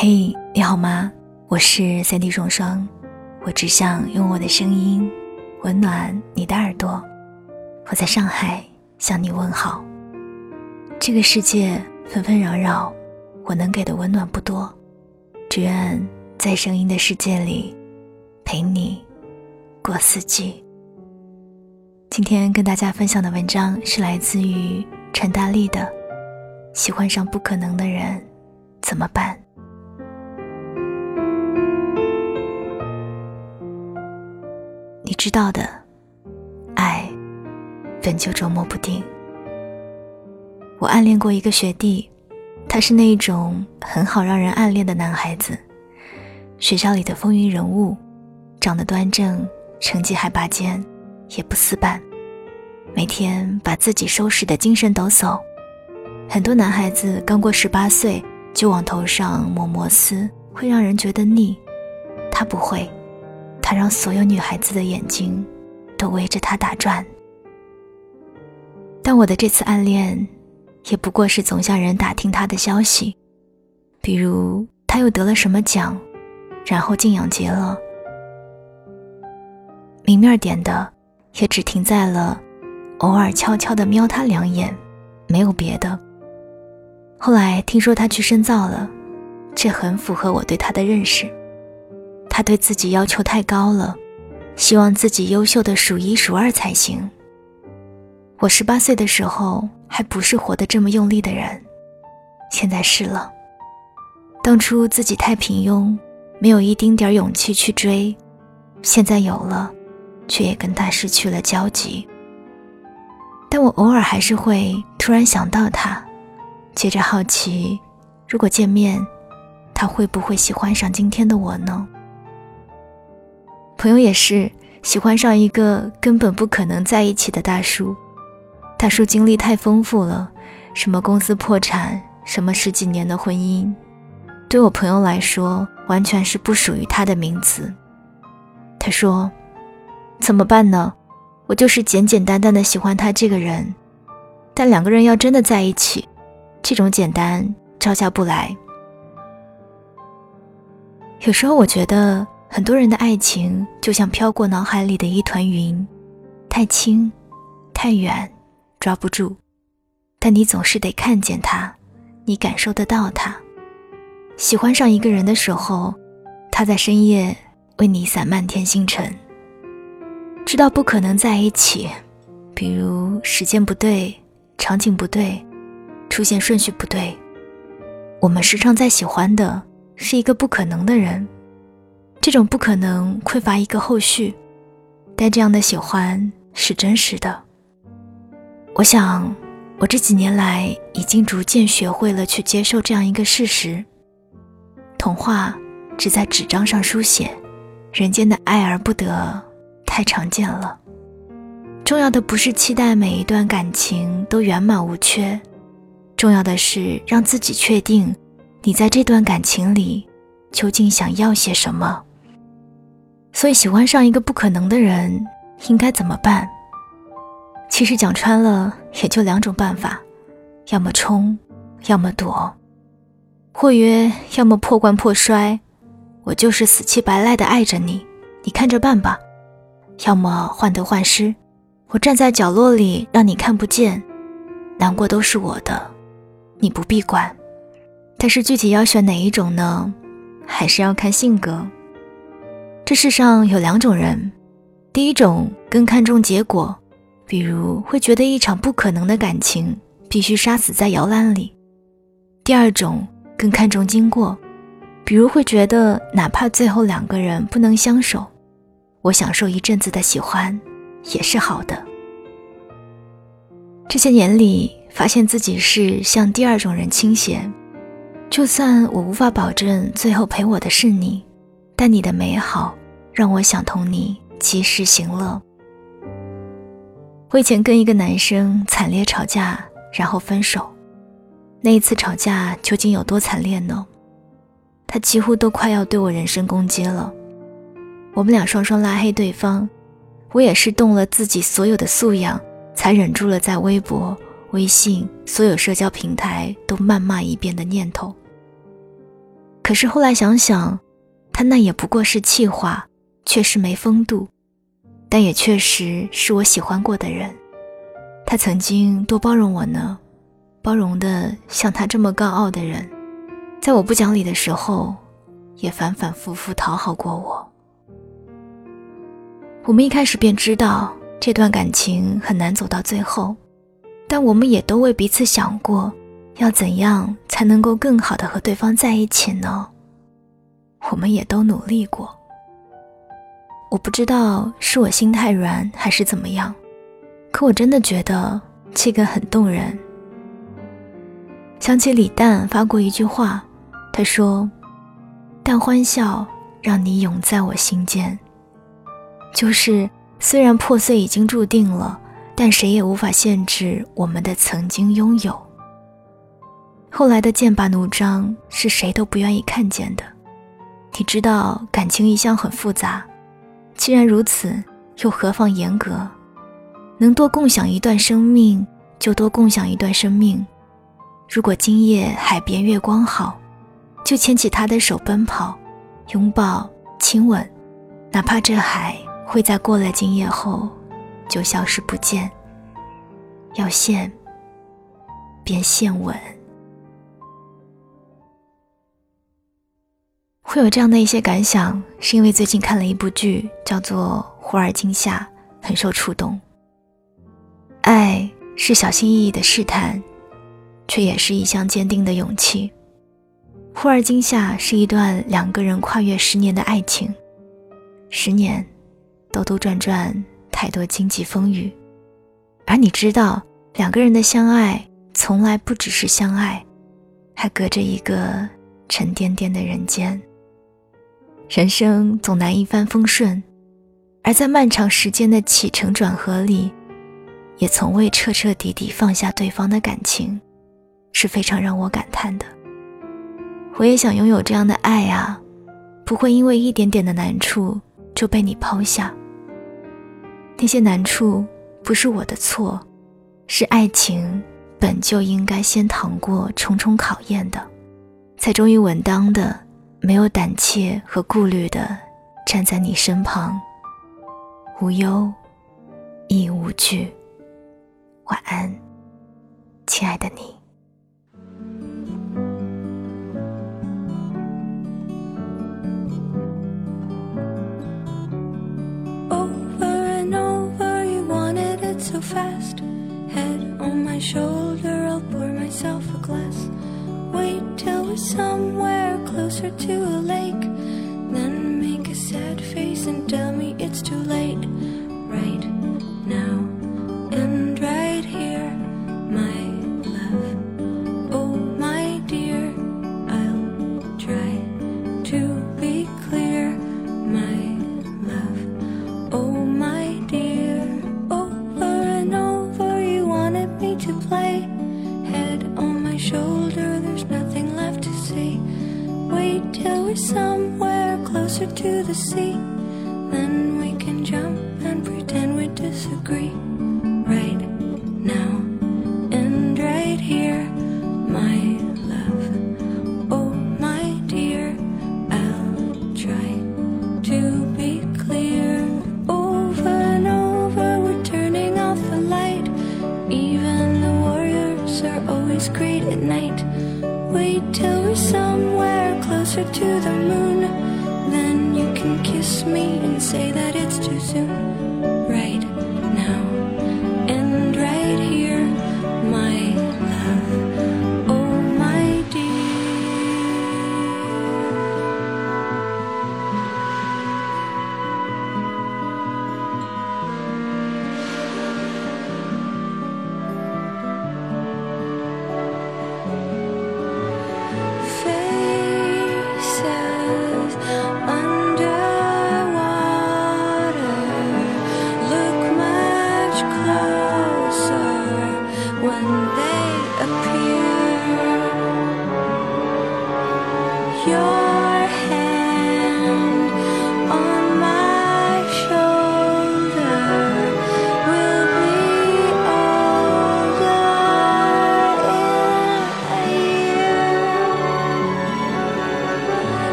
嘿，你好吗？我是三 D 双双，我只想用我的声音温暖你的耳朵。我在上海向你问好。这个世界纷纷扰扰，我能给的温暖不多，只愿在声音的世界里陪你过四季。今天跟大家分享的文章是来自于陈大力的《喜欢上不可能的人怎么办》。知道的，爱本就捉摸不定。我暗恋过一个学弟，他是那种很好让人暗恋的男孩子，学校里的风云人物，长得端正，成绩还拔尖，也不死板，每天把自己收拾得精神抖擞。很多男孩子刚过十八岁就往头上抹摩丝，会让人觉得腻，他不会。他让所有女孩子的眼睛都围着他打转，但我的这次暗恋，也不过是总向人打听他的消息，比如他又得了什么奖，然后静养节了。明面点的，也只停在了偶尔悄悄的瞄他两眼，没有别的。后来听说他去深造了，这很符合我对他的认识。他对自己要求太高了，希望自己优秀的数一数二才行。我十八岁的时候还不是活得这么用力的人，现在是了。当初自己太平庸，没有一丁点勇气去追，现在有了，却也跟他失去了交集。但我偶尔还是会突然想到他，接着好奇，如果见面，他会不会喜欢上今天的我呢？朋友也是喜欢上一个根本不可能在一起的大叔，大叔经历太丰富了，什么公司破产，什么十几年的婚姻，对我朋友来说完全是不属于他的名词。他说：“怎么办呢？我就是简简单单的喜欢他这个人，但两个人要真的在一起，这种简单招架不来。有时候我觉得。”很多人的爱情就像飘过脑海里的一团云，太轻，太远，抓不住。但你总是得看见它，你感受得到它。喜欢上一个人的时候，他在深夜为你散漫天星辰。知道不可能在一起，比如时间不对，场景不对，出现顺序不对。我们时常在喜欢的是一个不可能的人。这种不可能匮乏一个后续，但这样的喜欢是真实的。我想，我这几年来已经逐渐学会了去接受这样一个事实：童话只在纸张上书写，人间的爱而不得太常见了。重要的不是期待每一段感情都圆满无缺，重要的是让自己确定，你在这段感情里究竟想要些什么。所以，喜欢上一个不可能的人，应该怎么办？其实讲穿了，也就两种办法：要么冲，要么躲。或曰，要么破罐破摔，我就是死乞白赖的爱着你，你看着办吧；要么患得患失，我站在角落里让你看不见，难过都是我的，你不必管。但是具体要选哪一种呢？还是要看性格。这世上有两种人，第一种更看重结果，比如会觉得一场不可能的感情必须杀死在摇篮里；第二种更看重经过，比如会觉得哪怕最后两个人不能相守，我享受一阵子的喜欢也是好的。这些年里，发现自己是向第二种人倾斜，就算我无法保证最后陪我的是你。但你的美好让我想同你及时行乐。我以前跟一个男生惨烈吵架，然后分手。那一次吵架究竟有多惨烈呢？他几乎都快要对我人身攻击了。我们俩双双拉黑对方，我也是动了自己所有的素养，才忍住了在微博、微信所有社交平台都谩骂一遍的念头。可是后来想想，他那也不过是气话，确实没风度，但也确实是我喜欢过的人。他曾经多包容我呢，包容的像他这么高傲的人，在我不讲理的时候，也反反复复讨好过我。我们一开始便知道这段感情很难走到最后，但我们也都为彼此想过，要怎样才能够更好的和对方在一起呢？我们也都努力过。我不知道是我心太软还是怎么样。可我真的觉得这个很动人。想起李诞发过一句话，他说：“但欢笑让你永在我心间。”就是虽然破碎已经注定了，但谁也无法限制我们的曾经拥有。后来的剑拔弩张是谁都不愿意看见的。你知道感情一向很复杂，既然如此，又何妨严格？能多共享一段生命，就多共享一段生命。如果今夜海边月光好，就牵起他的手奔跑，拥抱亲吻，哪怕这海会在过了今夜后就消失不见。要现，便现吻。会有这样的一些感想，是因为最近看了一部剧，叫做《忽而今夏》，很受触动。爱是小心翼翼的试探，却也是一项坚定的勇气。忽而今夏是一段两个人跨越十年的爱情，十年，兜兜转转，太多荆棘风雨。而你知道，两个人的相爱从来不只是相爱，还隔着一个沉甸甸的人间。人生总难一帆风顺，而在漫长时间的起承转合里。也从未彻彻底底放下对方的感情，是非常让我感叹的。我也想拥有这样的爱啊，不会因为一点点的难处就被你抛下。那些难处不是我的错，是爱情本就应该先扛过重重考验的，才终于稳当的、没有胆怯和顾虑的站在你身旁，无忧亦无惧。晚安，亲爱的你。Over and over, you wanted it so fast. Head on my shoulder, somewhere closer to a lake. Then make a sad face and tell me it's too late. Right now and right here, my love. Oh, my dear, I'll try to be clear, my love. Oh, my dear, over and over you wanted me to play. Head on my shoulder, there's nothing see. Wait till we're somewhere closer to the sea. Then we can jump and pretend we disagree. To the moon. Then you can kiss me and say that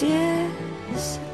disappear